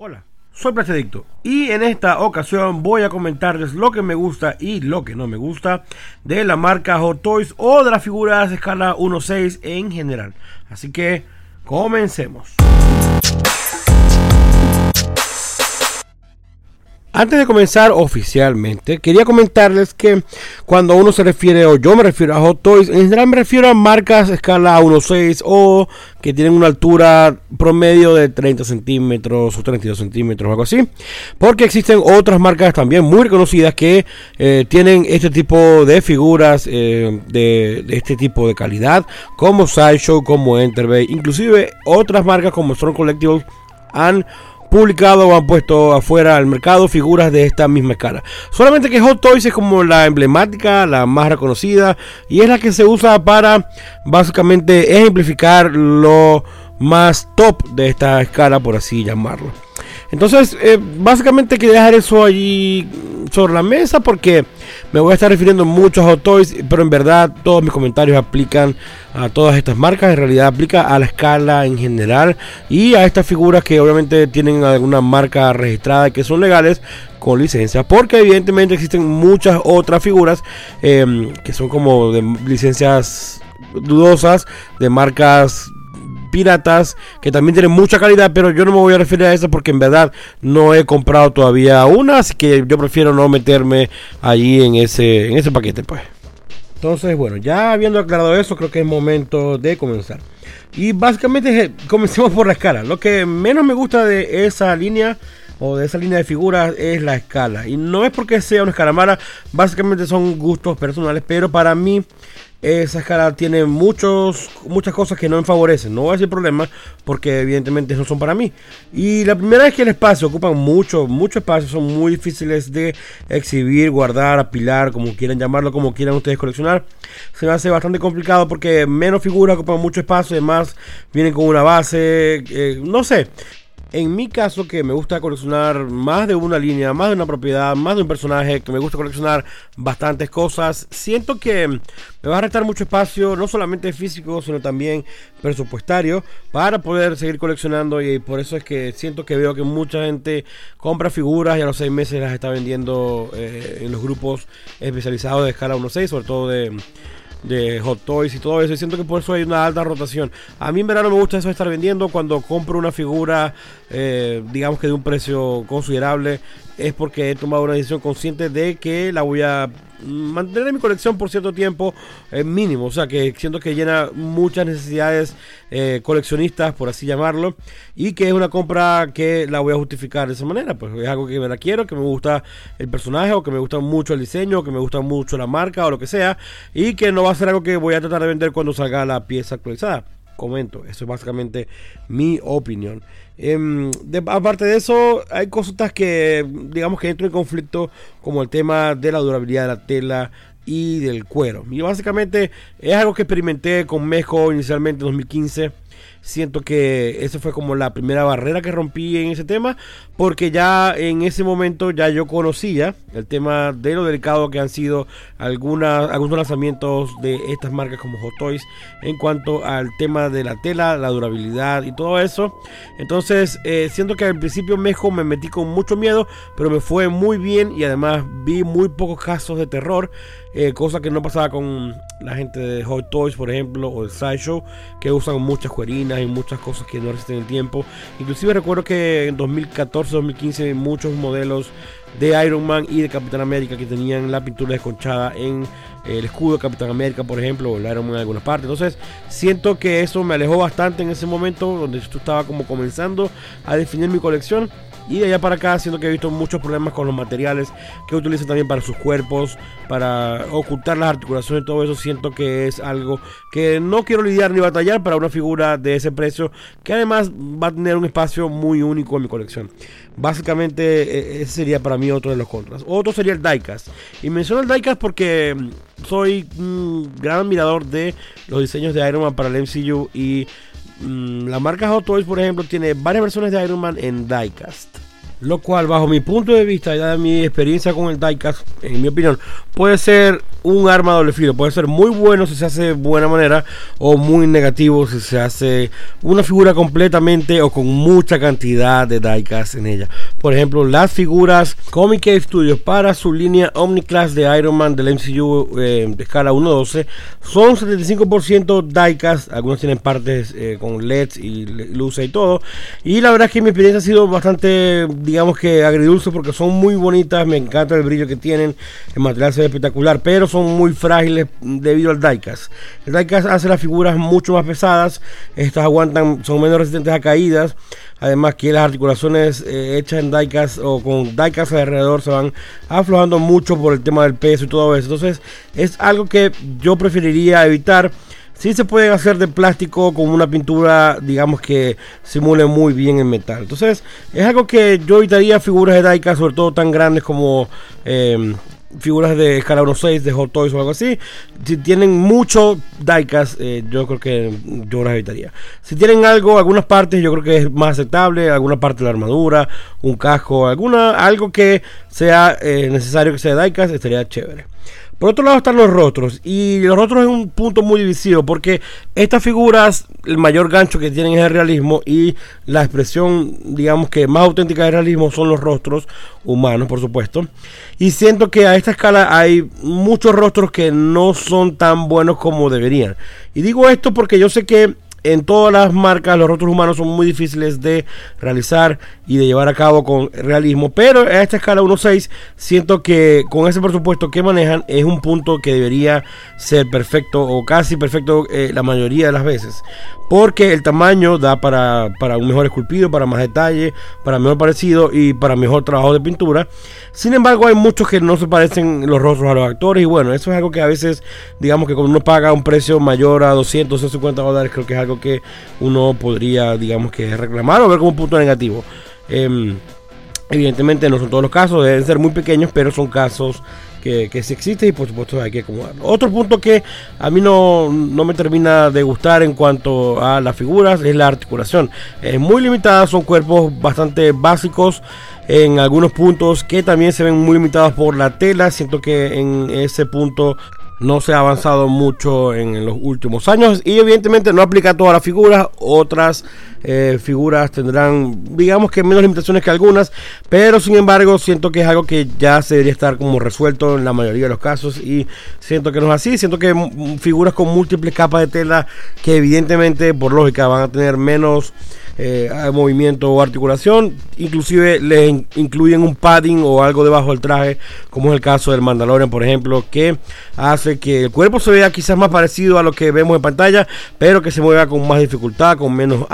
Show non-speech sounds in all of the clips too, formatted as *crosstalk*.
Hola, soy Plastadicto y en esta ocasión voy a comentarles lo que me gusta y lo que no me gusta de la marca Hot Toys o de las figuras de escala 1.6 en general. Así que comencemos. Antes de comenzar oficialmente, quería comentarles que cuando uno se refiere, o yo me refiero a Hot Toys, en general me refiero a marcas escala 1.6 o que tienen una altura promedio de 30 centímetros o 32 centímetros o algo así. Porque existen otras marcas también muy reconocidas que eh, tienen este tipo de figuras eh, de, de, este tipo de calidad, como Sideshow, como Enterbay, inclusive otras marcas como Strong Collectibles han publicado o han puesto afuera al mercado figuras de esta misma escala. Solamente que Hot Toys es como la emblemática, la más reconocida y es la que se usa para básicamente ejemplificar lo más top de esta escala, por así llamarlo. Entonces, eh, básicamente quería dejar eso allí sobre la mesa porque me voy a estar refiriendo mucho a Hot Toys, pero en verdad todos mis comentarios aplican a todas estas marcas, en realidad aplica a la escala en general y a estas figuras que obviamente tienen alguna marca registrada que son legales con licencia, porque evidentemente existen muchas otras figuras eh, que son como de licencias dudosas, de marcas piratas que también tienen mucha calidad, pero yo no me voy a referir a eso porque en verdad no he comprado todavía una, así que yo prefiero no meterme allí en ese, en ese paquete, pues. Entonces, bueno, ya habiendo aclarado eso, creo que es momento de comenzar. Y básicamente comencemos por la escala. Lo que menos me gusta de esa línea o de esa línea de figuras es la escala. Y no es porque sea una escala mala, básicamente son gustos personales, pero para mí esa escala tiene muchos, muchas cosas que no me favorecen. No voy a decir problema porque evidentemente no son para mí. Y la primera es que el espacio ocupan mucho, mucho espacio. Son muy difíciles de exhibir, guardar, apilar, como quieran llamarlo, como quieran ustedes coleccionar. Se me hace bastante complicado porque menos figuras ocupan mucho espacio. Además vienen con una base, eh, no sé. En mi caso, que me gusta coleccionar más de una línea, más de una propiedad, más de un personaje, que me gusta coleccionar bastantes cosas, siento que me va a restar mucho espacio, no solamente físico, sino también presupuestario, para poder seguir coleccionando. Y por eso es que siento que veo que mucha gente compra figuras y a los seis meses las está vendiendo eh, en los grupos especializados de escala 1.6, sobre todo de de Hot Toys y todo eso. Y siento que por eso hay una alta rotación. A mí en verano me gusta eso de estar vendiendo cuando compro una figura, eh, digamos que de un precio considerable, es porque he tomado una decisión consciente de que la voy a mantener en mi colección por cierto tiempo eh, mínimo. O sea que siento que llena muchas necesidades eh, coleccionistas, por así llamarlo. Y que es una compra que la voy a justificar de esa manera. Pues es algo que me la quiero, que me gusta el personaje, o que me gusta mucho el diseño, o que me gusta mucho la marca, o lo que sea. Y que no va a ser algo que voy a tratar de vender cuando salga la pieza actualizada comento. Eso es básicamente mi opinión. De, aparte de eso, hay cosas que, digamos que entro en conflicto, como el tema de la durabilidad de la tela y del cuero. Y básicamente es algo que experimenté con Mejo inicialmente en 2015 siento que esa fue como la primera barrera que rompí en ese tema, porque ya en ese momento ya yo conocía el tema de lo delicado que han sido algunas, algunos lanzamientos de estas marcas como Hot Toys en cuanto al tema de la tela, la durabilidad y todo eso. Entonces, eh, siento que al principio mejor me metí con mucho miedo, pero me fue muy bien y además vi muy pocos casos de terror, eh, cosa que no pasaba con la gente de Hot Toys, por ejemplo, o de Sideshow, que usan muchas cuerinas y muchas cosas que no resisten el tiempo. Inclusive recuerdo que en 2014-2015 muchos modelos de Iron Man y de Capitán América que tenían la pintura desconchada en el escudo de Capitán América, por ejemplo, o el Iron Man en algunas partes. Entonces, siento que eso me alejó bastante en ese momento, donde yo estaba como comenzando a definir mi colección. Y de allá para acá, siento que he visto muchos problemas con los materiales que utilizan también para sus cuerpos, para ocultar las articulaciones y todo eso. Siento que es algo que no quiero lidiar ni batallar para una figura de ese precio, que además va a tener un espacio muy único en mi colección. Básicamente, e, ese sería para mí otro de los contras. Otro sería el diecast. Y menciono el diecast porque soy un gran admirador de los diseños de Iron Man para el MCU y Mm, la marca Hot Toys, por ejemplo, tiene varias versiones de Iron Man en diecast. Lo cual bajo mi punto de vista y de mi experiencia con el diecast, en mi opinión, puede ser un arma doble filo, puede ser muy bueno si se hace de buena manera o muy negativo si se hace una figura completamente o con mucha cantidad de diecast en ella. Por ejemplo, las figuras Comic Cave Studios para su línea Omniclass de Iron Man del MCU eh, de escala 1.12 son 75% diecast, algunos tienen partes eh, con LEDs y luces y todo. Y la verdad es que mi experiencia ha sido bastante digamos que agridulce porque son muy bonitas, me encanta el brillo que tienen, el material se espectacular, pero son muy frágiles debido al diecast. El diecast hace las figuras mucho más pesadas, estas aguantan, son menos resistentes a caídas, además que las articulaciones eh, hechas en diecast o con diecast alrededor se van aflojando mucho por el tema del peso y todo eso. Entonces es algo que yo preferiría evitar Sí se pueden hacer de plástico con una pintura, digamos que simule muy bien el metal. Entonces, es algo que yo evitaría figuras de diecast, sobre todo tan grandes como em, figuras de escala 1.6 de Hot Toys o algo así. Si tienen mucho diecast, eh, yo creo que yo las evitaría. Si tienen algo, algunas partes, yo creo que es más aceptable. Alguna parte de la armadura, un casco, alguna, algo que sea eh, necesario que sea diecast, estaría chévere. Por otro lado están los rostros. Y los rostros es un punto muy divisivo porque estas figuras, el mayor gancho que tienen es el realismo y la expresión, digamos que más auténtica del realismo son los rostros humanos, por supuesto. Y siento que a esta escala hay muchos rostros que no son tan buenos como deberían. Y digo esto porque yo sé que en todas las marcas los rostros humanos son muy difíciles de realizar y de llevar a cabo con realismo, pero a esta escala 1.6 siento que con ese presupuesto que manejan es un punto que debería ser perfecto o casi perfecto eh, la mayoría de las veces, porque el tamaño da para, para un mejor esculpido, para más detalle, para mejor parecido y para mejor trabajo de pintura. Sin embargo, hay muchos que no se parecen los rostros a los actores y bueno, eso es algo que a veces, digamos que cuando uno paga un precio mayor a 200, 250 dólares, creo que es algo que uno podría, digamos que reclamar o ver como un punto negativo. Em, evidentemente no son todos los casos, deben ser muy pequeños, pero son casos que, que sí existen y por supuesto hay que acomodarlo. Otro punto que a mí no, no, me termina de gustar en cuanto a las figuras es la articulación. Es muy limitada, son cuerpos bastante básicos en algunos puntos que también se ven muy limitados por la tela. Siento que en ese punto no se ha avanzado mucho en los últimos años y evidentemente no aplica a todas las figuras, otras eh, figuras tendrán digamos que menos limitaciones que algunas, pero sin embargo siento que es algo que ya se debería estar como resuelto en la mayoría de los casos y siento que no es así, siento que figuras con múltiples capas de tela que evidentemente por lógica van a tener menos eh, movimiento o articulación. Inclusive le incluyen un padding o algo debajo del traje, como es el caso del Mandalorian, por ejemplo, que hace que el cuerpo se vea quizás más parecido a lo que vemos en pantalla, pero que se mueva con más dificultad, con menos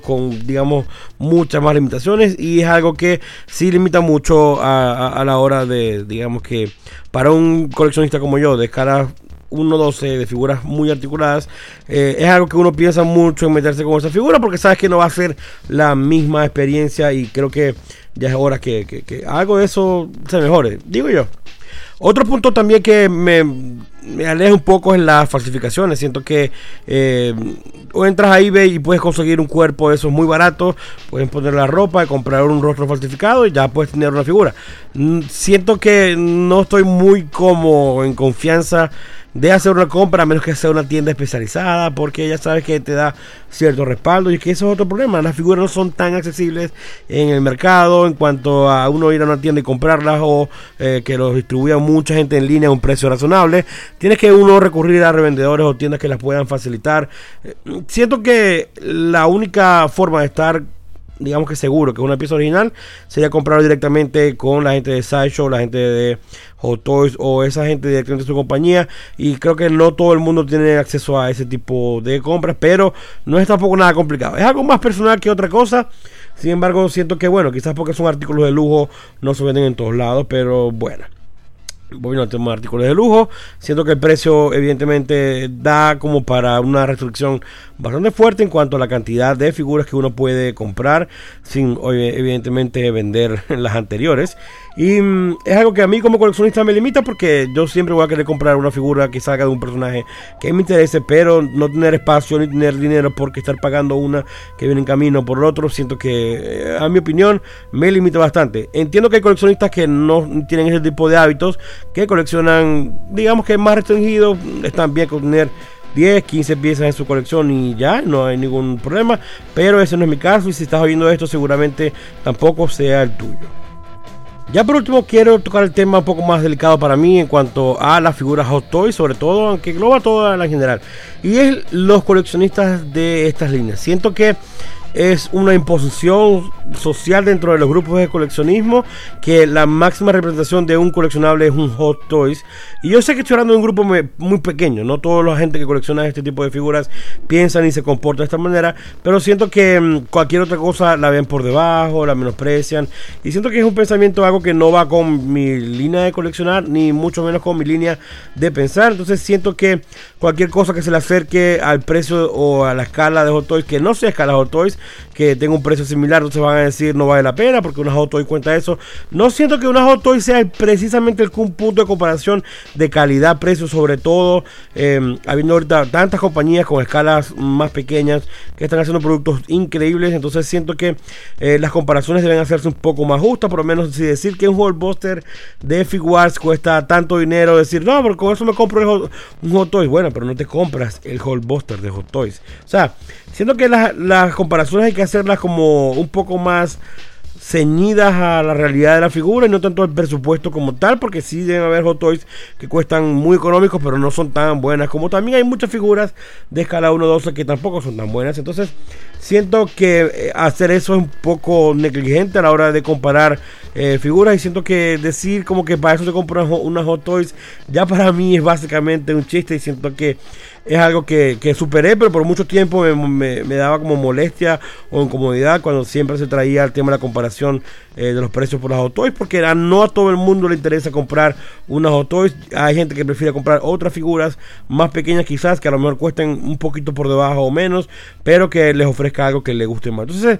con digamos muchas más limitaciones y es algo que sí limita mucho a, la hora de, digamos que para un coleccionista como yo, de cara 1.12 de figuras muy articuladas, eh, es algo que uno piensa mucho en meterse con esa figura porque sabes que no va a ser la misma experiencia y creo que ya es hora que, algo de eso se mejore, digo yo. Otro punto también que me, me aleja un poco es las falsificaciones. Siento que eh, o entras a eBay y puedes conseguir un cuerpo de esos muy barato, puedes poner la ropa comprar un rostro falsificado y ya puedes tener una figura. Mm, siento que no estoy muy como en confianza de hacer una compra a menos que sea una tienda especializada porque ya sabes que te da cierto respaldo y que eso es otro problema. Las figuras no son tan accesibles en el mercado en cuanto a uno ir a una tienda y comprarlas o eh, que los distribuya mucha gente en línea a un precio razonable. Tienes que uno recurrir a revendedores o tiendas que las puedan facilitar. Eh, siento que la única forma de estar digamos que seguro que una pieza original sería comprarlo directamente con la gente de Sideshow, la gente de Hot Toys o esa gente directamente de su compañía. Y creo que no todo el mundo tiene acceso a ese tipo de compras, pero no es tampoco nada complicado. Es algo más personal que otra cosa. Sin embargo, siento que bueno, quizás porque son artículos de lujo no se venden en todos lados, pero bueno voy a tener artículos de lujo. Siento que el precio evidentemente da como para una restricción bastante fuerte en cuanto a la cantidad de figuras que uno puede comprar sin evidentemente vender *laughs* las anteriores. Y mm, es algo que a mí como coleccionista me limita porque yo siempre voy a querer comprar una figura que salga de un personaje que me interese, pero no tener espacio ni tener dinero porque estar pagando una que viene en camino por otro, siento que eh, a mi opinión me limita bastante. Entiendo que hay coleccionistas que no tienen ese tipo de hábitos, que coleccionan, digamos que más restringidos, están bien con tener 10, 15 piezas en su colección y ya, no hay ningún problema. Pero ese no es mi caso y si estás oyendo esto seguramente tampoco sea el tuyo. Ya por último quiero tocar el tema un poco más delicado para mí en cuanto a las figuras Hot Toys, sobre todo, aunque engloba toda la general. Y es los coleccionistas de estas líneas. Siento que es una imposición social dentro de los grupos de coleccionismo que la máxima representación de un coleccionable es un Hot Toys. Y yo sé que estoy hablando de un grupo muy, pequeño, no toda la gente que colecciona este tipo de figuras piensan y se comporta de esta manera, pero siento que mm, cualquier otra cosa la ven por debajo, la menosprecian. Y siento que es un pensamiento algo que no va con mi línea de coleccionar, ni mucho menos con mi línea de pensar. Entonces siento que cualquier cosa que se le acerque al precio o a la escala de Hot Toys, que no sea escala Hot Toys, que tenga un precio similar, entonces van a decir no vale la pena porque una Hot Toy cuenta eso. No siento que una Hot Toy sea precisamente el punto de comparación de calidad-precio, sobre todo em, habiendo ahorita tantas compañías con escalas más pequeñas que están haciendo productos increíbles. Entonces siento que eh, las comparaciones deben hacerse un poco más justas, por lo menos si decir que un Buster de Figuarts cuesta tanto dinero, decir no, porque con eso me compro un Hot Toys. Bueno, pero no te compras el Buster de Hot Toys. O sea, siento que las, las comparaciones hay que hacerlas como un poco más ceñidas a la realidad de la figura y no tanto al presupuesto como tal, porque sí deben haber Hot Toys que cuestan muy económicos, pero no son tan buenas. Como también hay muchas figuras de escala 1-12 que tampoco son tan buenas. Entonces, siento que eh, hacer eso es un poco negligente a la hora de comparar eh, figuras. Y siento que decir como que para eso se compran unas Hot Toys, ya para mí es básicamente un chiste. Y siento que es algo que, superé, pero por mucho tiempo me, daba como molestia o incomodidad cuando siempre se traía el tema de la comparación eh, de los precios por las Hot Toys, porque no a todo el mundo le interesa comprar unas Hot Toys. Hay gente que prefiere comprar otras figuras más pequeñas quizás, que a lo mejor cuesten un poquito por debajo o menos, pero que les ofrezca algo que les guste más. Entonces,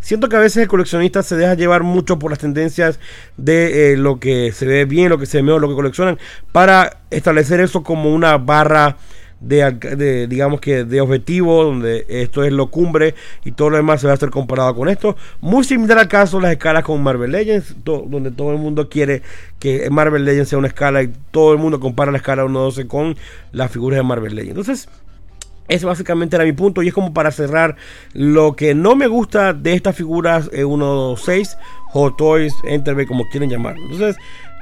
siento que a veces el coleccionista se deja llevar mucho por las tendencias de eh, lo que se ve bien, lo que se ve mejor, lo que coleccionan, para establecer eso como una barra de, digamos que de objetivo, donde esto es lo cumbre y todo lo demás se va a hacer comparado con esto. Muy similar al caso las escalas con Marvel Legends, donde todo el mundo quiere que Marvel Legends sea una escala y todo el mundo compara la escala 1.12 con las figuras de Marvel Legends. Entonces, ese básicamente era mi punto y es como para cerrar lo que no me gusta de estas figuras 1.6, Hot Toys, Enterbay, como quieren llamarlo. Entonces,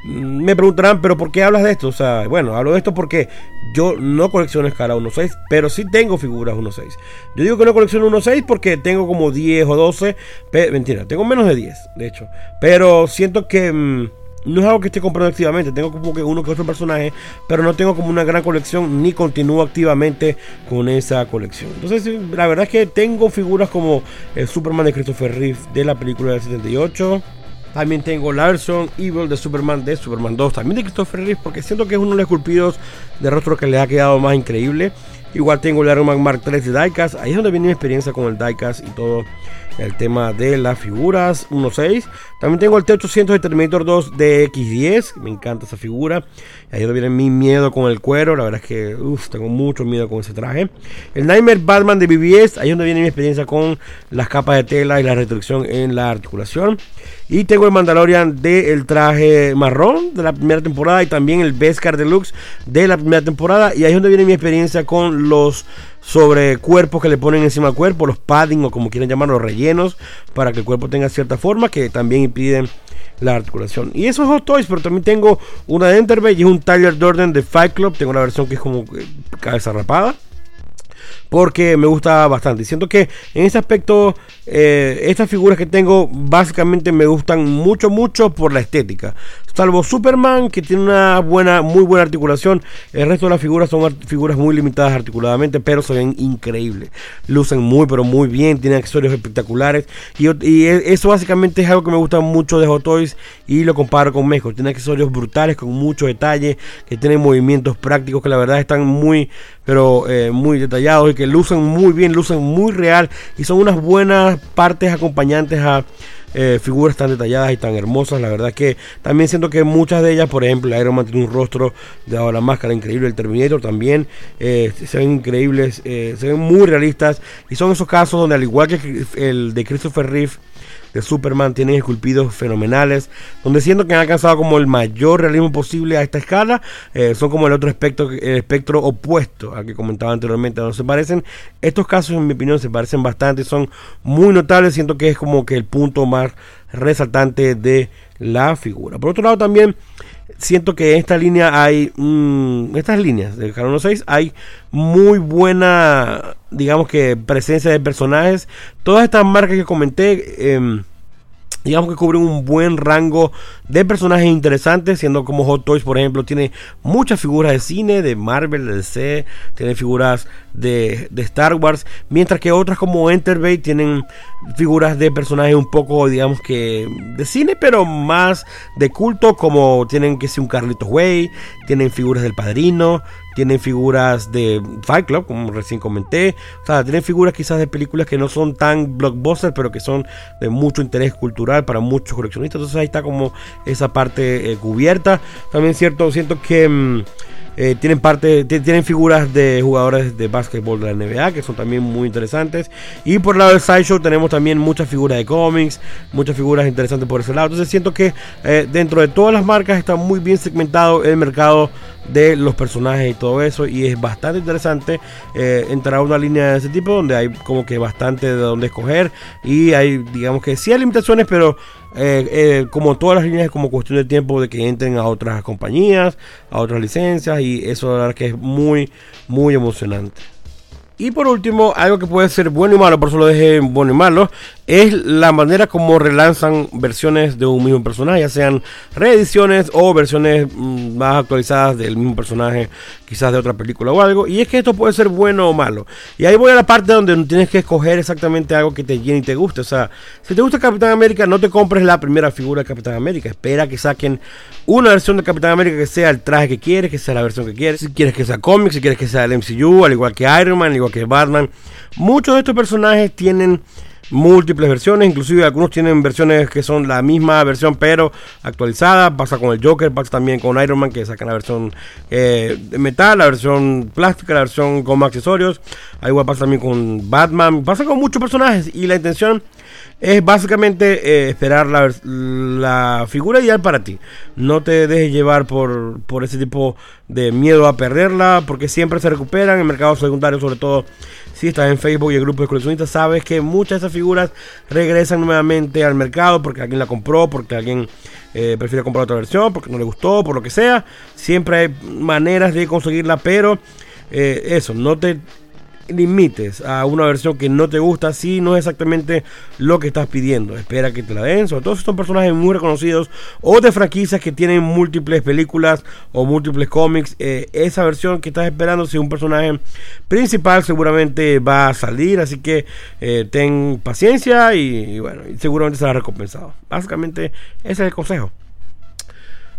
me preguntarán, pero ¿por qué hablas de esto? O sea, bueno, hablo de esto porque yo no colecciono escala 1.6, pero sí tengo figuras 1.6. Yo digo que no colecciono 1.6 porque tengo como 10 o 12, mentira, tengo menos de 10, de hecho. Pero siento que mm, no es algo que esté comprando activamente, tengo como que uno que otro personaje, pero no tengo como una gran colección ni continúo activamente con esa colección. Entonces, la verdad es que tengo figuras como el Superman de Christopher Reeve de la película del 78. También tengo la versión Evil de Superman de Superman 2, también de Christopher Reeve, porque siento que es uno de los esculpidos de rostro que le ha quedado más increíble. Igual tengo el Iron Man Mark 3 de Diecast, ahí es donde viene mi experiencia con el Diecast y todo el tema de las figuras 1.6. También tengo el T800 de Terminator 2 de X10, me encanta esa figura. Ahí donde viene mi miedo con el cuero, la verdad es que tengo mucho miedo con ese traje. El Nightmare Batman de BBS, ahí donde viene mi experiencia con las capas de tela y la restricción en la articulación. Y tengo el Mandalorian del traje marrón de la primera temporada y también el Beskar Deluxe de la primera temporada. Y ahí donde viene mi experiencia con los sobre cuerpos que le ponen encima del cuerpo, los padding o como quieran llamarlo, rellenos, para que el cuerpo tenga cierta forma que también impiden la articulación. Y esos Hot Toys, pero también tengo una de Enterbay y un Tyler Durden de Fight Club. Tengo la versión que es como cabeza rapada porque me gusta bastante. Siento que en ese aspecto, eh, estas figuras que tengo básicamente me gustan mucho, mucho por la estética. Salvo Superman, que tiene una buena, muy buena articulación. El resto de las figuras son figuras muy limitadas articuladamente, pero se ven increíbles. Lucen muy, pero muy bien. Tienen accesorios espectaculares. Y, e, eso básicamente es algo que me gusta mucho de Hot Toys y lo comparo con México. Tiene accesorios brutales con mucho detalle, que tienen movimientos prácticos que la verdad están muy, pero eh, muy detallados y que lucen muy bien, lucen muy real y son unas buenas partes acompañantes a eh, figuras tan detalladas y tan hermosas. La verdad que también siento que muchas de ellas, por ejemplo, Iron Man tiene un rostro de la máscara increíble, el Terminator también eh, se ven increíbles, se ven muy realistas y son esos casos donde al igual que el de Christopher Reeve, de Superman tienen esculpidos fenomenales, donde siento que han alcanzado como el mayor realismo posible a esta escala, eh, son como el otro espectro, espectro opuesto al que comentaba anteriormente, no se parecen. Estos casos, en mi opinión, se parecen bastante, son muy notables, siento que es como que el punto más resaltante de la figura. Por otro lado, también siento que en esta línea hay, mm, estas líneas del Carbono 6 hay muy buena, digamos que presencia de personajes. Todas estas marcas que comenté, em, digamos que cubren un buen rango de personajes interesantes, siendo como Hot Toys, por ejemplo, tiene muchas figuras de cine, de Marvel, de DC, tiene figuras de, Star Wars, mientras que otras como Enterbay tienen figuras de personajes un poco, digamos que de cine, pero más de culto, como tienen que ser un Carlitos Way, tienen figuras del Padrino, tienen figuras de Fight Club, como recién comenté. O sea, tienen figuras quizás de películas que no son tan blockbusters, pero que son de mucho interés cultural para muchos coleccionistas. Entonces ahí está como esa parte eh, cubierta. También cierto, siento que... Mm, eh, tienen parte, tienen figuras de jugadores de básquetbol de la NBA que son también muy interesantes. Y por el lado del Sideshow tenemos también muchas figuras de cómics, muchas figuras interesantes por ese lado. Entonces siento que eh, dentro de todas las marcas está muy bien segmentado el mercado de los personajes y todo eso. Y es bastante interesante eh, entrar a una línea de ese tipo donde hay como que bastante de donde escoger. Y hay, digamos que sí hay limitaciones, pero eh, eh, como todas las líneas es como cuestión de tiempo de que entren a otras compañías, a otras licencias. Y eso la verdad que es muy, muy emocionante. Y por último, algo que puede ser bueno y malo, por eso lo dejé bueno y malo, es la manera como relanzan versiones de un mismo personaje, ya sean reediciones o versiones mm, más actualizadas del mismo personaje, quizás de otra película o algo. Y es que esto puede ser bueno o malo. Y ahí voy a la parte donde tienes que escoger exactamente algo que te llene y te guste. O sea, si te gusta Capitán América, no te compres la primera figura de Capitán América. Espera que saquen una versión de Capitán América que sea el traje que quieres, que sea la versión que quieres. Si quieres que sea cómic, si quieres que sea el MCU, al igual que Iron Man, al igual que Batman. Muchos de estos personajes tienen múltiples versiones, inclusive algunos tienen versiones que son la misma versión pero actualizada, pasa con el Joker, pasa también con Iron Man que sacan la versión eh, de metal, la versión plástica, la versión con accesorios, ahí igual pasa también con Batman, pasa con muchos personajes y la intención es básicamente eh, esperar la, figura ideal para ti. No te dejes llevar por, por ese tipo de miedo a perderla, porque siempre se recuperan en mercados secundarios, sobre todo si estás en Facebook y el grupo de coleccionistas, sabes que muchas de esas figuras regresan nuevamente al mercado porque alguien la compró, porque alguien eh, prefiere comprar otra versión, porque no le gustó, por lo que sea. Siempre hay maneras de conseguirla, pero eh, eso, no te limites a una versión que no te gusta si no es exactamente lo que estás pidiendo. Espera que te la den. Sobre todo estos personajes muy reconocidos o de franquicias que tienen múltiples películas o múltiples cómics. Eh, esa versión que estás esperando, si un personaje principal seguramente va a salir. Así que eh, ten paciencia y, y bueno, seguramente será recompensado. Básicamente ese es el consejo.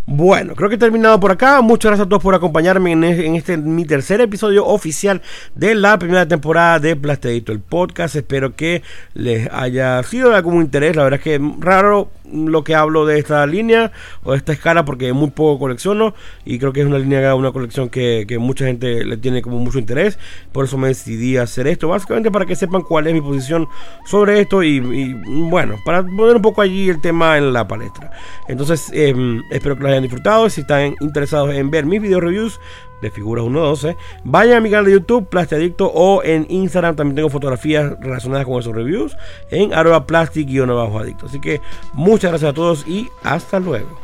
Bueno, creo que he terminado por acá. Muchas gracias a todos por acompañarme en, este mi tercer episodio oficial de la primera temporada de Plastedito el podcast. Espero que les haya sido de algún interés. La verdad es que raro lo que hablo de esta línea o de esta escala porque muy poco colecciono y creo que es una línea, una colección que, mucha gente le tiene como mucho interés. Por eso me decidí hacer esto, básicamente para que sepan cuál es mi posición sobre esto y, bueno, para poner un poco allí el tema en la palestra. Entonces, em, espero que lo hayan disfrutado. Si están interesados en ver mis video reviews, de Figuras 112. Vayan a mi canal de YouTube, Plastiadicto, o en Instagram también tengo fotografías relacionadas con esos reviews en arroba plastic-adicto. Así que muchas gracias a todos y hasta luego.